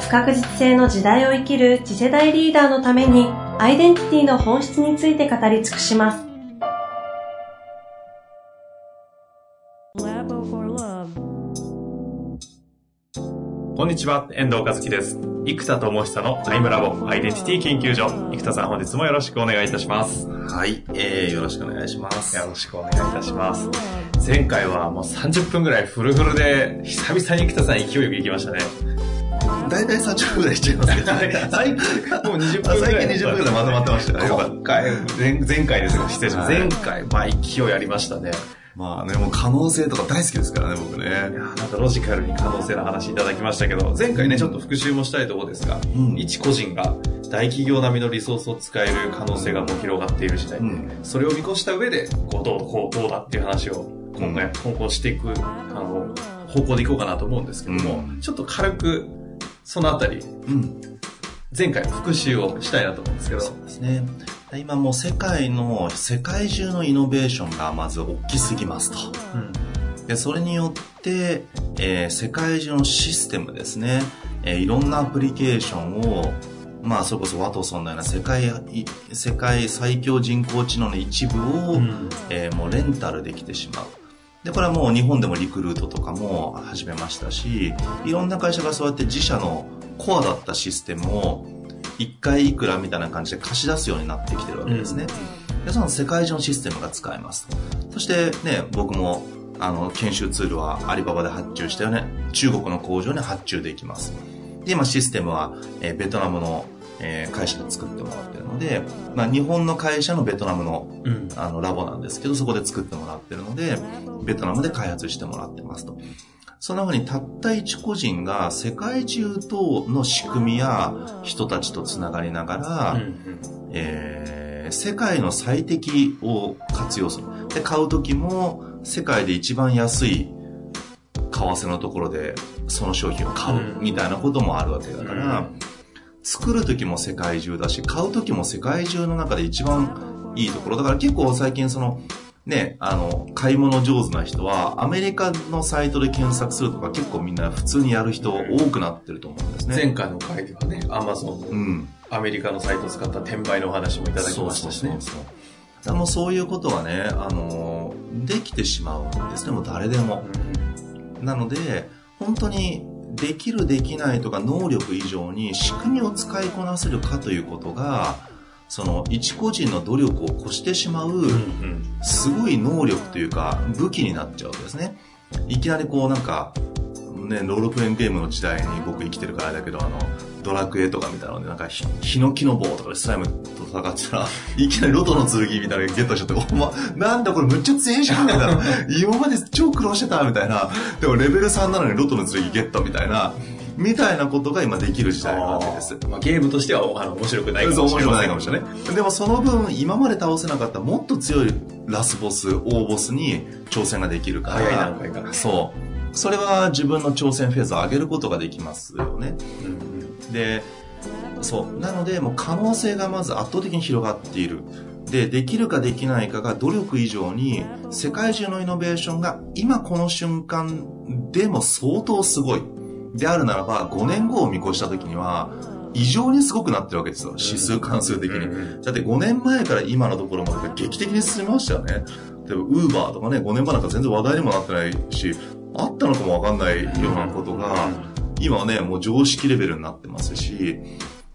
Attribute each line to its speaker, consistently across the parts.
Speaker 1: 不確実性の時代を生きる次世代リーダーのためにアイデンティティの本質について語り尽くします。
Speaker 2: こんにちは、遠藤和樹です。生田智久のアイムラボアイデンティティ研究所。生田さん本日もよろしくお願いいたします。
Speaker 3: はい、えー、よろしくお願いします。
Speaker 2: よろしくお願いいたします。前回はもう30分ぐらいフルフルで、久々に生田さん勢いよく行きましたね。
Speaker 3: 大体30分ぐらいしちゃいますけど、ね、
Speaker 2: 最近、もう20分ぐらい。
Speaker 3: 最近20分ぐらいまとまってました
Speaker 2: よ今回、前前回ですよ、失礼します。前回、まあ勢いありましたね。
Speaker 3: まあね、もう可能性とか大好きですからね、僕ね。い
Speaker 2: やなんかロジカルに可能性の話いただきましたけど、前回ね、ちょっと復習もしたいところですが、うん、一個人が大企業並みのリソースを使える可能性がもう広がっている時代、うん、それを見越した上で、こうどう、こう、どうだっていう話を今回、今後していく、あの、方向でいこうかなと思うんですけども、うん、ちょっと軽く、そのあたり、うん、前回の復習をしたいなと思うんですけど。
Speaker 3: そうですね。今もう世界の、世界中のイノベーションがまず大きすぎますと。うん、でそれによって、えー、世界中のシステムですね、えー、いろんなアプリケーションをまあ、それこそワトソンのような世界、世界最強人工知能の一部を、うん、えー、もうレンタルできてしまう。で、これはもう日本でもリクルートとかも始めましたし、いろんな会社がそうやって自社のコアだったシステムを1回いくらみたいな感じで貸し出すようになってきてるわけですね。で、その世界中のシステムが使えます。そしてね、僕もあの、研修ツールはアリババで発注したよね。中国の工場に発注できます。で、今システムは、えー、ベトナムの、えー、会社で作ってもらってるので、まあ、日本の会社のベトナムの,、あのラボなんですけど、そこで作ってもらってるので、ベトナムで開発してもらってますと。そのふうにたった一個人が世界中との仕組みや人たちとつながりながら、うんうん、えー、世界の最適を活用する。で、買う時も世界で一番安い為替のところでその商品を買うみたいなこともあるわけだから、うん、作る時も世界中だし、買う時も世界中の中で一番いいところ。だから結構最近そのね、あの、買い物上手な人は、アメリカのサイトで検索するとか結構みんな普通にやる人多くなってると思うんですね。
Speaker 2: 前回の回ではね、アマゾンの、うん、アメリカのサイトを使った転売のお話もいただきましたしね。そうそう
Speaker 3: そうもそういうことはね、あの、できてしまうんですね、もう誰でも。うん、なので、本当にできるできないとか能力以上に仕組みを使いこなせるかということが、その一個人の努力を越してしまう、すごい能力というか武器になっちゃうわけですね。いきなりこうなんか、ね、ロールプレインゲームの時代に僕生きてるからだけど、あの、ドラクエとかみたいなので、なんか、ヒノキの棒とかでスライムと戦ってたら、いきなりロトの剣みたいなのゲットしちゃって、お前、なんだこれむっちゃ強いじゃんみたいな。今まで超苦労してたみたいな。でもレベル3なのにロトの剣ゲットみたいな。みたいなことが今できる時代なわけです。
Speaker 2: まあ、ゲームとしてはあの面白くないか
Speaker 3: もしれないかもしれない。でもその分、今まで倒せなかったもっと強いラスボス、大ボスに挑戦ができるから。
Speaker 2: 早い段階から。
Speaker 3: そう。それは自分の挑戦フェーズを上げることができますよね。うん、で、そう。なので、もう可能性がまず圧倒的に広がっている。で、できるかできないかが努力以上に、世界中のイノベーションが今この瞬間でも相当すごい。であるならば、5年後を見越した時には、異常にすごくなってるわけですよ。指数関数的に。だって5年前から今のところまで劇的に進みましたよね。例えば、ウーバーとかね、5年前なんか全然話題にもなってないし、あったのかもわかんないようなことが、今はね、もう常識レベルになってますし、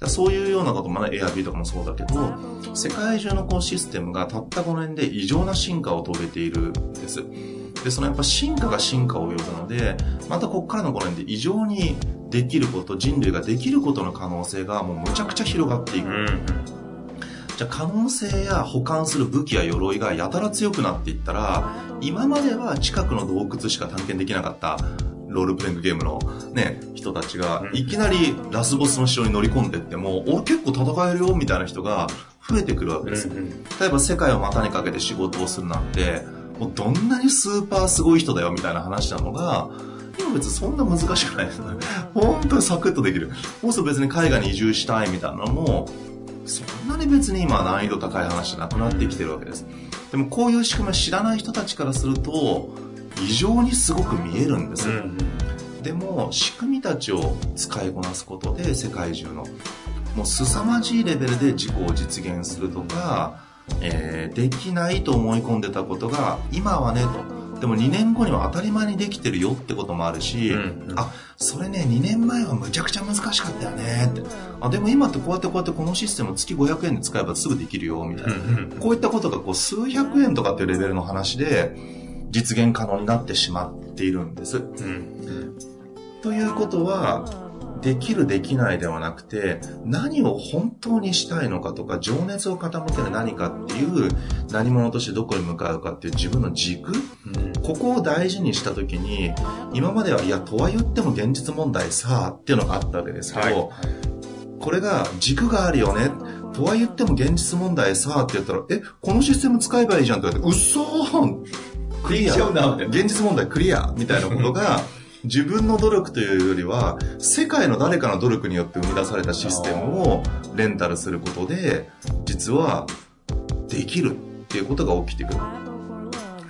Speaker 3: そういうようなこともね、Airb とかもそうだけど、世界中のこうシステムがたった5年で異常な進化を遂げているんです。で、そのやっぱ進化が進化を呼ぶので、またここからの5年で異常にできること、人類ができることの可能性がもうむちゃくちゃ広がっていく。うん、じゃあ可能性や保管する武器や鎧がやたら強くなっていったら、今までは近くの洞窟しか探検できなかったロールプレイングゲームのね、人たちが、いきなりラスボスの城に乗り込んでっても、俺結構戦えるよみたいな人が増えてくるわけです。例えば世界を股にかけて仕事をするなんて、もうどんなにスーパーすごい人だよみたいな話なのが、今別にそんな難しくないですね。本当にサクッとできる。もうすぐ別に海外に移住したいみたいなのも、そんなに別に今難易度高い話じゃなくなってきてるわけです。でもこういう仕組みを知らない人たちからすると、異常にすごく見えるんです。うん、でも、仕組みたちを使いこなすことで世界中の、もう凄まじいレベルで自己を実現するとか、えー、できないと思い込んでたことが、今はね、と。でも2年後には当たり前にできてるよってこともあるし、うんうん、あ、それね、2年前はむちゃくちゃ難しかったよねって。あ、でも今ってこうやってこうやってこのシステム月500円で使えばすぐできるよ、みたいな。うんうん、こういったことがこう数百円とかっていうレベルの話で実現可能になってしまっているんです。うんうん、ということは、できるできないではなくて何を本当にしたいのかとか情熱を傾ける何かっていう何者としてどこに向かうかっていう自分の軸、うん、ここを大事にした時に今まではいやとは言っても現実問題さっていうのがあったわけですけど、はい、これが軸があるよね。とは言っても現実問題さって言ったらえこのシステム使えばいいじゃんって言われてうっそークリア。現実問題クリアみたいなことが 自分の努力というよりは、世界の誰かの努力によって生み出されたシステムをレンタルすることで、実はできるっていうことが起きてくる。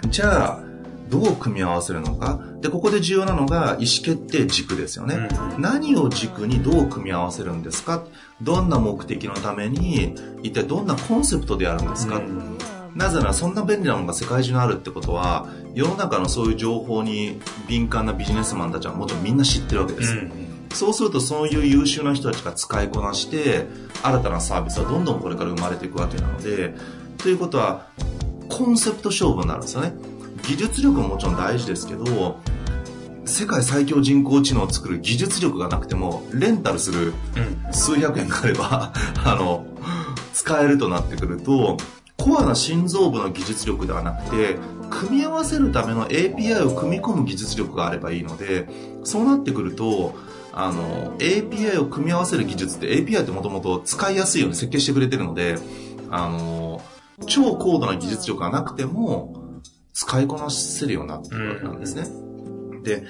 Speaker 3: じゃあ、どう組み合わせるのか？で、ここで重要なのが意思決定軸ですよね。うん、何を軸にどう組み合わせるんですか？どんな目的のために、一体どんなコンセプトでやるんですか、うんなぜならそんな便利なものが世界中にあるってことは世の中のそういう情報に敏感なビジネスマンたちはもちろんみんな知ってるわけです、うん、そうするとそういう優秀な人たちが使いこなして新たなサービスはどんどんこれから生まれていくわけなのでということはコンセプト勝負になるんですよね。技術力ももちろん大事ですけど世界最強人工知能を作る技術力がなくてもレンタルする数百円があれば あの使えるとなってくるとコアな心臓部の技術力ではなくて、組み合わせるための API を組み込む技術力があればいいので、そうなってくると、あの、API を組み合わせる技術って API ってもともと使いやすいように設計してくれてるので、あの、超高度な技術力がなくても、使いこなせるようになってるわけなんですね。で、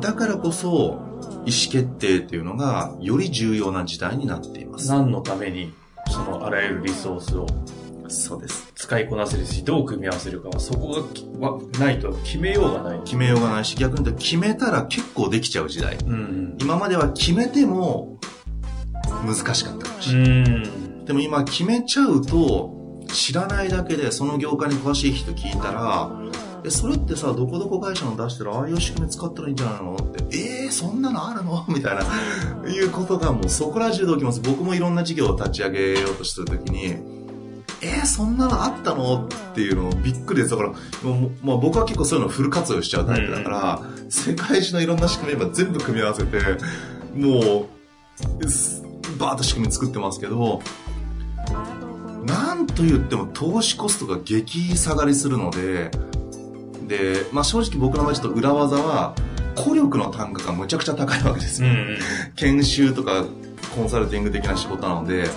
Speaker 3: だからこそ、意思決定っていうのが、より重要な時代になっています。
Speaker 2: 何のために、そのあらゆるリソースを
Speaker 3: そうです。
Speaker 2: 使いこなせるし、どう組み合わせるかは、そこがはないと決めようがない。
Speaker 3: 決めようがないし、逆に言うと決めたら結構できちゃう時代。うん、今までは決めても難しかったかもしれない。でも今決めちゃうと、知らないだけでその業界に詳しい人聞いたら、え、それってさ、どこどこ会社の出してるああいう仕組み使ったらいいんじゃないの？って、えー、そんなのあるの？みたいな、いうことがもうそこら中で起きます。僕もいろんな事業を立ち上げようとしてるときに、えー、そんなのあったの？っていうのびっくりです。だから、まあ、僕は結構そういうのフル活用しちゃうタイプだから、うん、世界中のいろんな仕組み今全部組み合わせて、もう、バーッと仕組み作ってますけど、なんと言っても投資コストが激下がりするので、で、まあ正直僕の場合ちょっと裏技は、孤力の単価がむちゃくちゃ高いわけですよ。うんうん、研修とかコンサルティング的な仕事なので、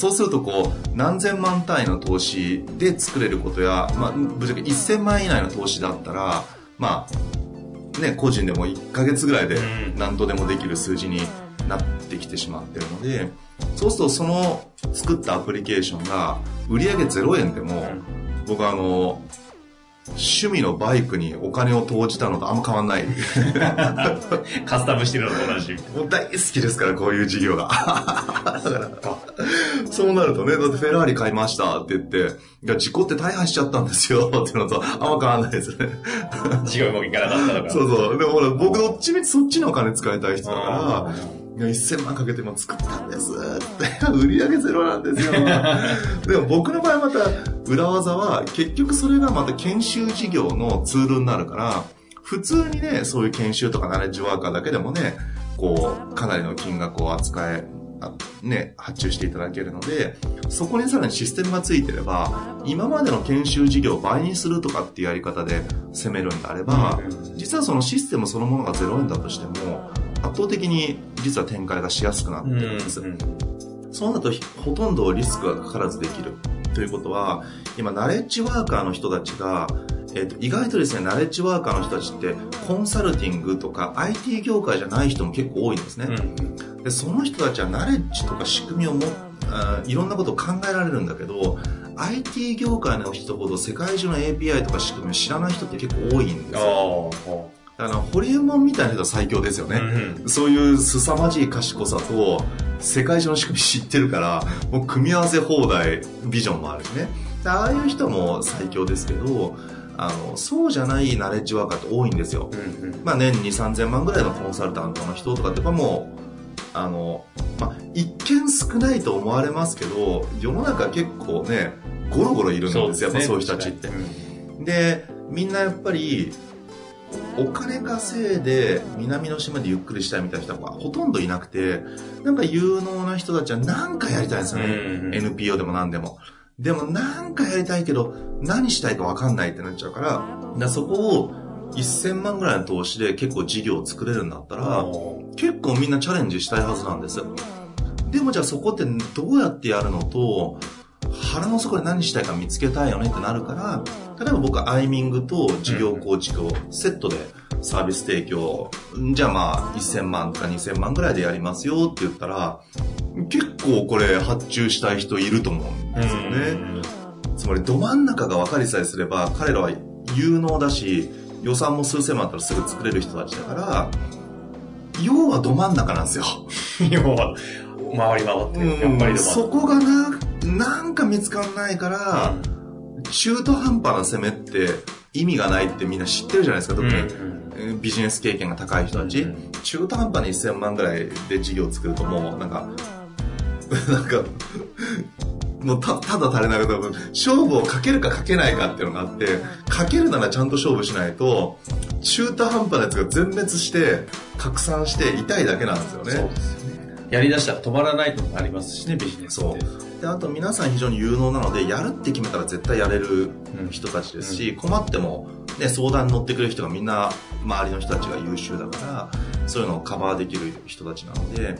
Speaker 3: そうするとこう何千万単位の投資で作れることや、まあ、ぶっちゃけ1000万円以内の投資だったらまあね個人でも1ヶ月ぐらいで何とでもできる数字になってきてしまってるのでそうするとその作ったアプリケーションが売上0円でも僕はあの趣味のバイクにお金を投じたのとあんま変わんない。
Speaker 2: カスタムしてるのと同じ。
Speaker 3: もう大好きですから、こういう事業が。だから、そうなるとね、だってフェラーリ買いましたって言って、いや、事故って大破しちゃったんですよっていうのとあんま変わんないですね。
Speaker 2: 事業うまくいかなかったのか。
Speaker 3: そうそう。でもほら、僕どっちみちそっちのお金使いたい人だから、いや、1000万かけても作ったんですって。売り上げゼロなんですよ。でも僕の場合また裏技は結局それがまた研修事業のツールになるから、普通にね、そういう研修とかナレッジワーカーだけでもね、こう、かなりの金額を扱えね、発注していただけるので、そこにさらにシステムがついてれば、今までの研修事業を倍にするとかっていうやり方で攻めるんであれば、実はそのシステムそのものが0円だとしても、圧倒的に実は展開がしやすくなってるんです。そうなるとほとんどリスクがかからずできる。ということは、今、ナレッジワーカーの人たちが、えーと、意外とですね、ナレッジワーカーの人たちって、コンサルティングとか IT 業界じゃない人も結構多いんですね。うん、でその人たちはナレッジとか仕組みをもあいろんなことを考えられるんだけど、IT 業界の人ほど世界中の API とか仕組みを知らない人って結構多いんですよ。あの、ホリエモンみたいな人は最強ですよね。うん、そういう凄まじい賢さと、世界中の仕組み知ってるから、もう組み合わせ放題、ビジョンもあるしね。ああいう人も最強ですけど、あの、そうじゃないナレッジワーカーって多いんですよ。うんうん、まあ年に3000万ぐらいのコンサルタントの人とかってやっぱもう、あの、まあ、一見少ないと思われますけど、世の中結構ね、ゴロゴロいるんですよ、ね、やっぱそういう人たちって。で、みんなやっぱり、お金稼いで南の島でゆっくりしたいみたいな人がほとんどいなくて、なんか有能な人たちは何かやりたいんですよね。NPO でも何でも。でもなんかやりたいけど、何したいか分かんないってなっちゃうから、からそこを1000万ぐらいの投資で結構事業を作れるんだったら、結構みんなチャレンジしたいはずなんです。でもじゃあそこってどうやってやるのと、腹の底で何したいか見つけたいよねってなるから、例えば僕はアイミングと事業構築をセットでサービス提供、じゃあまあ1000万とか2000万ぐらいでやりますよって言ったら、結構これ発注したい人いると思うんですよね。つまりど真ん中が分かりさえすれば彼らは有能だし、予算も数千万あったらすぐ作れる人たちだから、要はど真ん中なんですよ。
Speaker 2: 要は、回り回って、やっぱり
Speaker 3: そこがな、なんか見つかんないから、うん、中途半端な攻めって意味がないってみんな知ってるじゃないですか、特に。うんうん、ビジネス経験が高い人たち。うんうん、中途半端に1000万ぐらいで事業を作るともう、なんか、なんか、もうたただ垂れ流多分勝負をかけるかかけないかっていうのがあってかけるならちゃんと勝負しないと中途半端なやつが全滅して拡散して痛いだけなんですよね。そうです
Speaker 2: ね。やりだしたら止まらないともありますしねビジネス
Speaker 3: ってであと皆さん非常に有能なのでやるって決めたら絶対やれる人たちですし、うん、困っても、ね、相談に乗ってくれる人がみんな周りの人たちが優秀だからそういうのをカバーできる人たちなので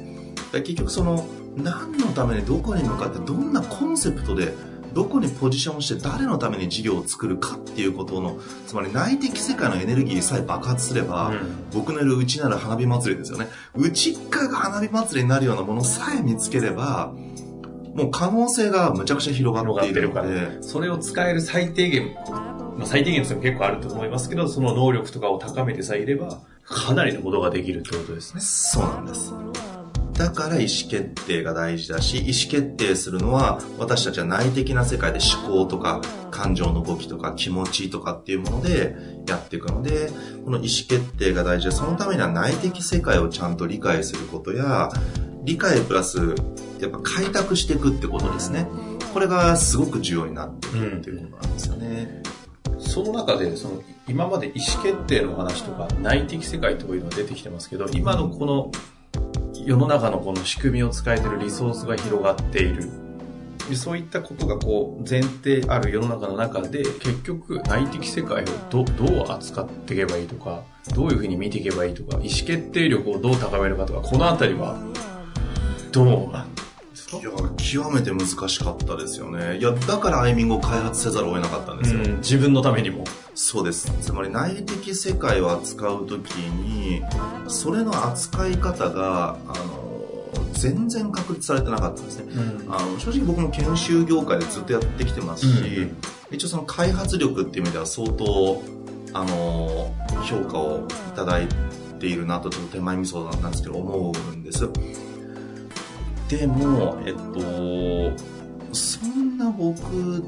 Speaker 3: 結局その何のためにどこに向かってどんなコンセプトでどこにポジションして誰のために事業を作るかっていうことのつまり内的世界のエネルギーさえ爆発すれば、うん、僕のいるうちなら花火祭りですよね。うちっかが花火祭りになるようなものさえ見つければもう可能性がむちゃくちゃ広がっているので
Speaker 2: それを使える最低限まあ、最低限結構あると思いますけど、その能力とかを高めてさえいれば、かなりのことができるってことですね。
Speaker 3: そうなんです。だから意思決定が大事だし、意思決定するのは私たちは内的な世界で思考とか感情の動きとか気持ちとかっていうものでやっていくので、この意思決定が大事で、そのためには内的世界をちゃんと理解することや、理解プラス、やっぱ開拓していくってことですね。これがすごく重要になってくるっていうことなんですよね。
Speaker 2: うん、その中で、その、今まで意思決定の話とか内的世界とかいうのが出てきてますけど、今のこの世の中のこの仕組みを使えてるリソースが広がっている。そういったことがこう前提ある世の中の中で結局内的世界をどどう扱っていけばいいとかどういうふうに見ていけばいいとか意思決定力をどう高めるかとかこのあたりはどうなん
Speaker 3: いや、極めて難しかったですよね。いや、だからアイミングを開発せざるを得なかったんですよ。
Speaker 2: 自分のためにも。
Speaker 3: そうです。つまり内的世界を扱うときに、それの扱い方が、あの、全然確立されてなかったんですね。うん、あの正直僕も研修業界でずっとやってきてますし、うん、一応その開発力っていう意味では相当、あの、評価をいただいているなと、ちょっと手前味噌なんですけど、思うんです。でも、えっと、そんな僕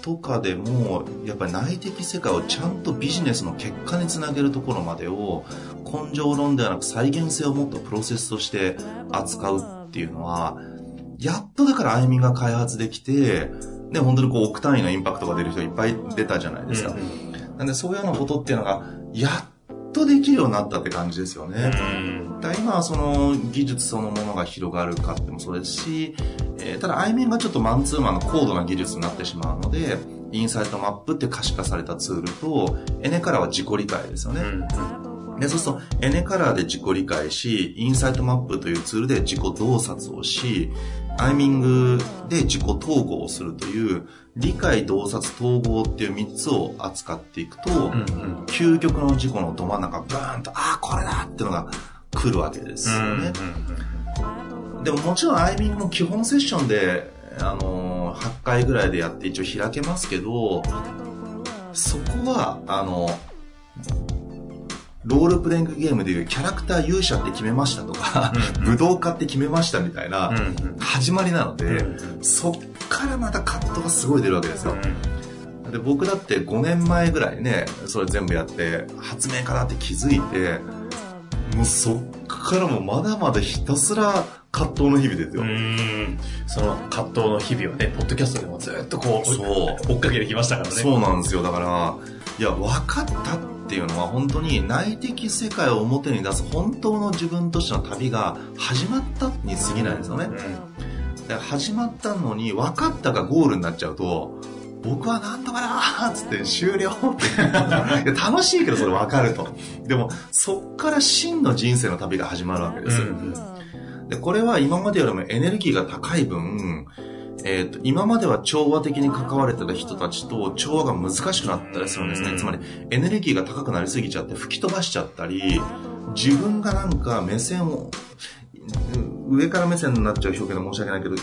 Speaker 3: とかでも、やっぱり内的世界をちゃんとビジネスの結果につなげるところまでを、根性論ではなく再現性を持ったプロセスとして扱うっていうのは、やっとだからあゆみが開発できて、ね、本当にこう億単位のインパクトが出る人いっぱい出たじゃないですか。うん、なんでそういうようなことっていうのが、やっとできるようになったって感じですよね。うんだ今はその技術そのものが広がるかってもそうですし、えー、ただ i 面がちょっとマンツーマンの高度な技術になってしまうので、インサイトマップって可視化されたツールと、エネカラーは自己理解ですよね。うん、でそうすると、エネカラーで自己理解し、インサイトマップというツールで自己洞察をし、アイミングで自己統合をするという、理解、洞察、統合っていう3つを扱っていくと、うんうん、究極の自己のど真ん中、ブーンと、ああ、これだっていうのが来るわけですよね。でももちろんアイミングも基本セッションで、あのー、8回ぐらいでやって一応開けますけど、そこは、あの、ロールプレイングゲームでいうキャラクター勇者って決めましたとか、うんうん、武道家って決めましたみたいな始まりなので、うんうん、そっからまた葛藤がすごい出るわけですよ。うん、で僕だって5年前ぐらいね、それ全部やって、発明家だって気づいて、もうそっからもまだまだひたすら葛藤の日々ですよ。
Speaker 2: その葛藤の日々をね、ポッドキャストでもずっとこう、そう追っかけてきましたからね。
Speaker 3: そうなんですよ。だから、いや、分かったっていうのは本当に内的世界を表に出す本当の自分としての旅が始まったに過ぎないんですよね。うん、始まったのに分かったがゴールになっちゃうと、僕はなんとかなーっつって終了って楽しいけどそれ分かると。でも、そっから真の人生の旅が始まるわけですで、これは今までよりもエネルギーが高い分、えっ、ー、と、今までは調和的に関われてた人たちと調和が難しくなったりするんですね。つまり、エネルギーが高くなりすぎちゃって吹き飛ばしちゃったり、自分がなんか目線を、上から目線になっちゃう表現で申し訳ないけど、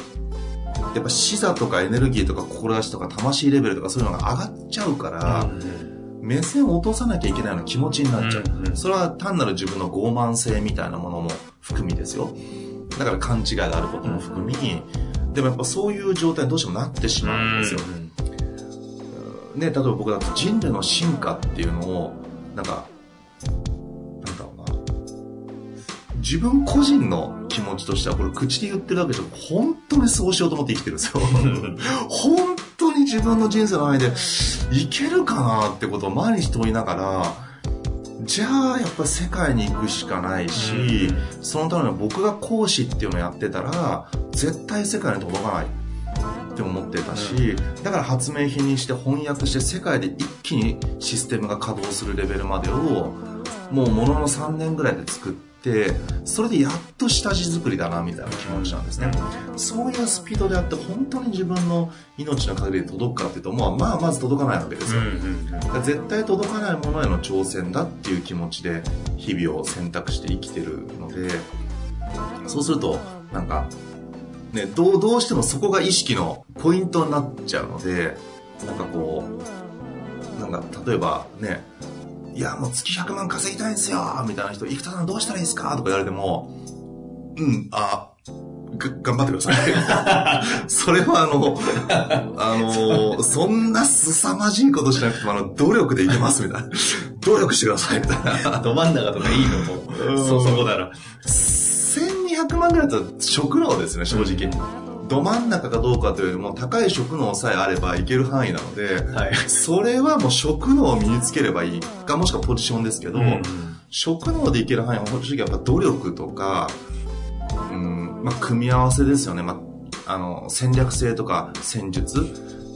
Speaker 3: やっぱ視座とかエネルギーとか志とか魂レベルとかそういうのが上がっちゃうから、目線を落とさなきゃいけないような気持ちになっちゃう。それは単なる自分の傲慢性みたいなものも含みですよ。だから勘違いがあることも含み、でもやっぱそういう状態にどうしてもなってしまうんですよ。ね、例えば僕だと人類の進化っていうのを、なんか、自分個人の気持ちとしては、これ口で言ってるわけじゃ本当にそうしようと思って生きてるんですよ。本当に自分の人生の間で、いけるかなってことを毎日問いながら、じゃあやっぱ世界に行くしかないし、うん、そのために僕が講師っていうのをやってたら絶対世界に届かない。って思ってたし、うん、だから発明品にして翻訳して世界で一気にシステムが稼働するレベルまでをもうものの3年ぐらいで作ってってそれでやっと下地作りだなみたいな気持ちなんですね、そういうスピードであって本当に自分の命の限りで届くかっていうと、まあ、まあまず届かないわけですよ、絶対届かないものへの挑戦だっていう気持ちで日々を選択して生きてるのでそうするとなんかね、どう、どうしてもそこが意識のポイントになっちゃうので、なんかこう、なんか例えばね、いや、もう月100万稼ぎたいんですよみたいな人、生田さんどうしたらいいですかとか言われても、うん、あ、頑張ってください。それはあの、あの、そんな凄まじいことしなくても、あの、努力でいけますみたいな。努力してくださいみたいな。
Speaker 2: ど真ん中とかいいのも、そ、そこだら。
Speaker 3: 1200万ぐらいだったら食能ですね、正直。ど真ん中かどうかというよりも高い職能さえあればいける範囲なので、はい、それはもう職能を身につければいいか、もしくはポジションですけど、うん、職能でいける範囲は正直やっぱ努力とか、うん、まあ、組み合わせですよね。まあ、あの、戦略性とか戦術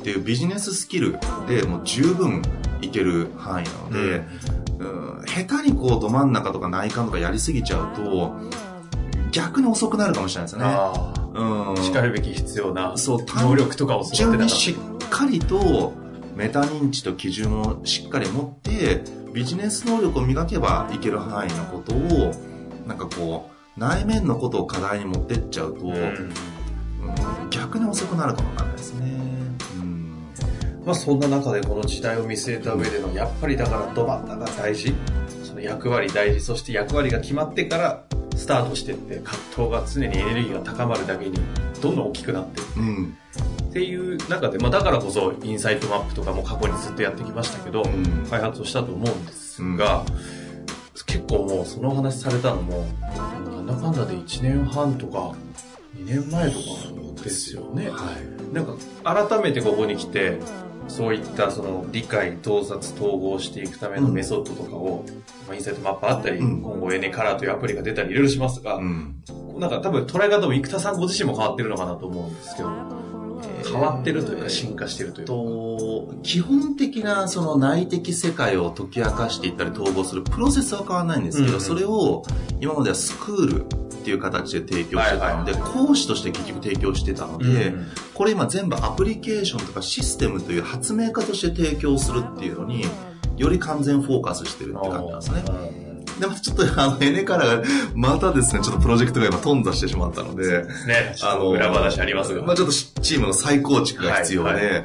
Speaker 3: っていうビジネススキルでもう十分いける範囲なので、うん、うん下手にこうど真ん中とか内観とかやりすぎちゃうと、逆に遅くなるかもしれないですよね。
Speaker 2: うん。しかるべき必要な能力とかを育て
Speaker 3: なかしっかりとメタ認知と基準をしっかり持ってビジネス能力を磨けばいける範囲のことをなんかこう内面のことを課題に持ってっちゃうと、うん、うん、逆に遅くなるかもわかんないですね。
Speaker 2: まあそんな中でこの時代を見据えた上でのやっぱりだからど真ん中大事役割大事。そして役割が決まってからスタートしてって葛藤が常にエネルギーが高まるだけにどんどん大きくなってって、うん、っていう中で、まあ、だからこそインサイトマップとかも過去にずっとやってきましたけど、うん、開発をしたと思うんですが、うん、結構もうその話されたのもなんだかんだで1年半とか2年前とかですよね。はい、なんか改めてここに来てそういったその理解、洞察、統合していくためのメソッドとかを、まあ、インサイトマップあったり、
Speaker 3: うん。
Speaker 2: 今後エネカラーというアプリが出たりいろいろしますが、
Speaker 3: うん。
Speaker 2: なんか多分捉え方も生田さんご自身も変わってるのかなと思うんですけど、変わってるというか進化してるというか。
Speaker 3: と、基本的なその内的世界を解き明かしていったり統合するプロセスは変わらないんですけど、
Speaker 2: うん。
Speaker 3: それを今まではスクールっていう形で提供してたので、
Speaker 2: はい
Speaker 3: 講師として結局提供してたので、
Speaker 2: うん
Speaker 3: これ今全部アプリケーションとかシステムという発明家として提供するっていうのに、より完全フォーカスしてるって感じなんですね。で、またちょっと あの、エネカラが、またですね、ちょっとプロジェクトが今頓挫してしまったので、
Speaker 2: ね、あの、裏話ありますが。
Speaker 3: まあちょっとチームの再構築が必要で、
Speaker 2: はい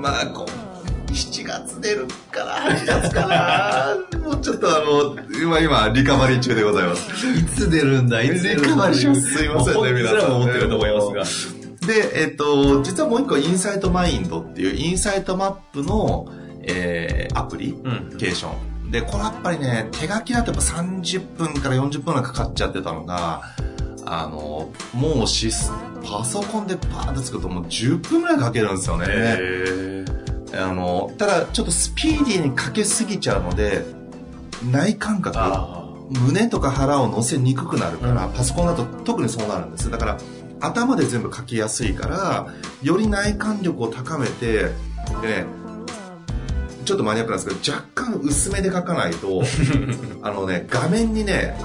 Speaker 3: まあこう、7月出るから、8月かな。もうちょっとあの、今、今、リカバリー中でございます。
Speaker 2: いつ出るんだ、いつ出るんだ。
Speaker 3: リカバリーしますすいませんね皆さん
Speaker 2: 思ってると思います
Speaker 3: で、えっと、実はもう一個、インサイトマインドっていう、インサイトマップの、えー、アプリ。ケーション。で、これやっぱりね、手書きだとやっぱ30分から40分ぐらいかかっちゃってたのが、あの、もうシス、パソコンでパーンと作るともう10分ぐらいかけるんですよね。
Speaker 2: へ
Speaker 3: あの、ただちょっとスピーディーにかけすぎちゃうので、内感覚、
Speaker 2: あ
Speaker 3: 胸とか腹を乗せにくくなるから、
Speaker 2: うん
Speaker 3: パソコンだと特にそうなるんです。だから、頭で全部書きやすいから、より内観力を高めて、でね、ちょっとマニアックなんですけど、若干薄めで書かないと、あのね、画面にね、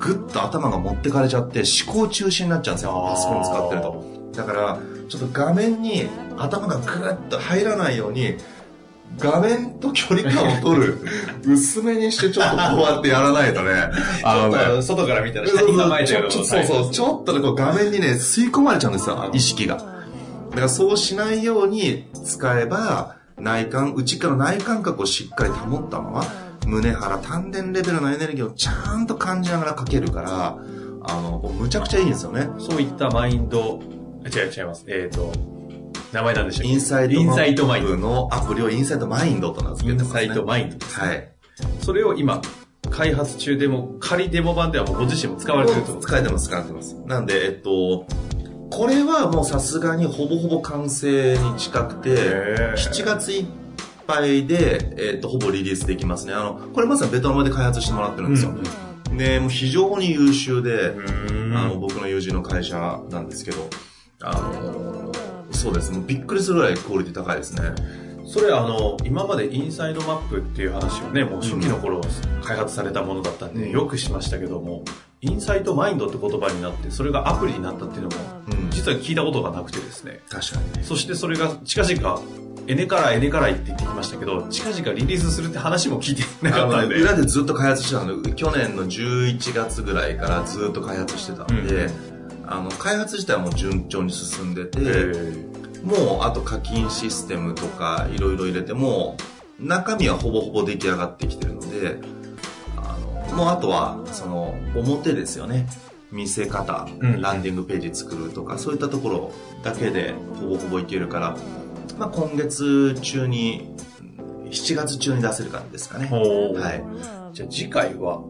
Speaker 3: ぐっと頭が持ってかれちゃって思考中心になっちゃうんですよ。パソコン使ってると。だから、ちょっと画面に頭がぐっと入らないように、画面と距離感を取る、薄めにしてちょっとこうやってやらないとね、あのね、
Speaker 2: 外から見たら下に構え
Speaker 3: ちょそうそう、ちょっとね、こう画面にね、吸い込まれちゃうんですよ、意識が。だからそうしないように使えば、内観、内から内感覚をしっかり保ったまま、胸腹、丹田レベルのエネルギーをちゃんと感じながら書けるから、あの、むちゃくちゃいいんですよね。
Speaker 2: そういったマインド、あ違う違います。えっ、と、名前なんでしたっけ？
Speaker 3: インサイト
Speaker 2: インサイトマインド。
Speaker 3: のアプリをインサイトマインドと名付
Speaker 2: イン
Speaker 3: けてます、ね。
Speaker 2: サイトマインドです。
Speaker 3: はい。
Speaker 2: それを今、開発中でも、仮デモ版ではもうご自身も使われてると。
Speaker 3: 使えてます、使えてます。なんで、えっと、これはもうさすがにほぼほぼ完成に近くて、
Speaker 2: へー
Speaker 3: 7月いっぱいで、えっと、ほぼリリースできますね。あの、これまさにベトナムで開発してもらってるんですよ。で、もう非常に優秀で、
Speaker 2: うん
Speaker 3: あの、僕の友人の会社なんですけど、あの、そうです。もうびっくりするぐらいクオリティ高いですね。
Speaker 2: それあの、今までインサイドマップっていう話をね、もう初期の頃開発されたものだったんで、
Speaker 3: うん
Speaker 2: よくしましたけども、インサイトマインドって言葉になって、それがアプリになったっていうのも、
Speaker 3: うん。
Speaker 2: 実は聞いたことがなくてですね。
Speaker 3: 確かに。
Speaker 2: そしてそれが近々、エネカラーエネカラーって言ってきましたけど、近々リリースするって話も聞いてなかったんで。
Speaker 3: 裏でずっと開発してたので、去年の11月ぐらいからずっと開発してたので、あの、開発自体はもう順調に進んでて、
Speaker 2: え
Speaker 3: もうあと課金システムとかいろいろ入れても、中身はほぼほぼ出来上がってきてるので、あの、もうあとは、その、表ですよね。見せ方、
Speaker 2: うん
Speaker 3: ランディングページ作るとか、そういったところだけでほぼほぼいけるから、まあ今月中に、7月中に出せる感じですかね。はい。
Speaker 2: じゃあ次回は、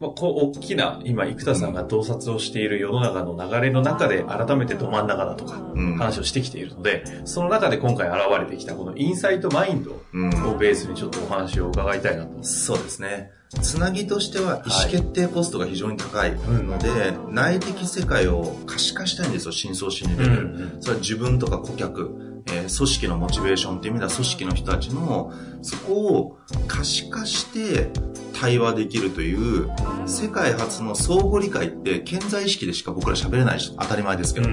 Speaker 2: まあ、こう、大きな、今、生田さんが洞察をしている世の中の流れの中で、改めてど真ん中だとか、
Speaker 3: うん。
Speaker 2: 話をしてきているので、その中で今回現れてきたこのインサイトマインド
Speaker 3: うん
Speaker 2: をベースにちょっとお話を伺いたいなと。
Speaker 3: そうですね。つなぎとしては意思決定コストが非常に高いので、内的世界を可視化したいんですよ、深層心理レベル。それは自分とか顧客、えー組織のモチベーションっていう意味では組織の人たちのそこを可視化して対話できるという世界初の相互理解って健在意識でしか僕ら喋れないし当たり前ですけど、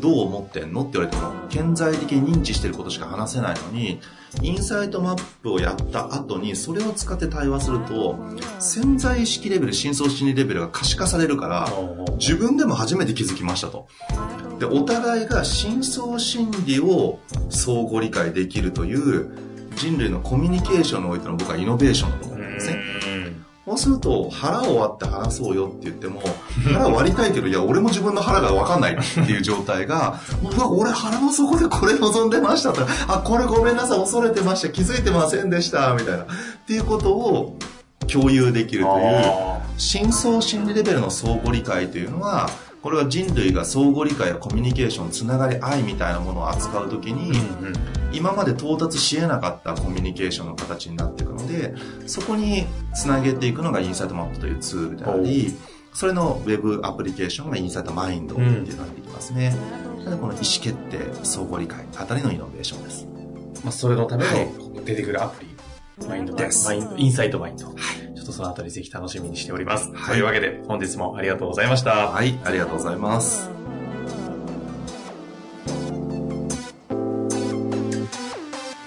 Speaker 3: どう思ってんのって言われても顕在的に認知してることしか話せないのにインサイトマップをやった後にそれを使って対話すると潜在意識レベル深層心理レベルが可視化されるから自分でも初めて気づきましたとでお互いが深層心理を相互理解できるという人類のコミュニケーションにおいての僕はイノベーションだと思うんですねそうすると、腹を割って話そうよって言っても、腹割りたいけど、いや、俺も自分の腹が分かんないっていう状態が、うわ、俺腹の底でこれ望んでましたと。あ、これごめんなさい、恐れてました、気づいてませんでした、みたいな。っていうことを共有できるという、深層心理レベルの相互理解というのは、これは人類が相互理解やコミュニケーション、つながり愛みたいなものを扱うときに、うんうん、今まで到達し得なかったコミュニケーションの形になっていくので、そこにつなげていくのがインサイトマップというツールであり、それのウェブアプリケーションがインサイトマインドっていうのができますね。うん、この意思決定、相互理解あたりのイノベーションです。
Speaker 2: まあ、それのための出てくるアプリ、マインドです。マインド、インサイトマインド。はい。ちょっとそのあたりぜひ楽しみにしております。はい。というわけで、本日もありがとうございました。
Speaker 3: はい、ありがとうございます。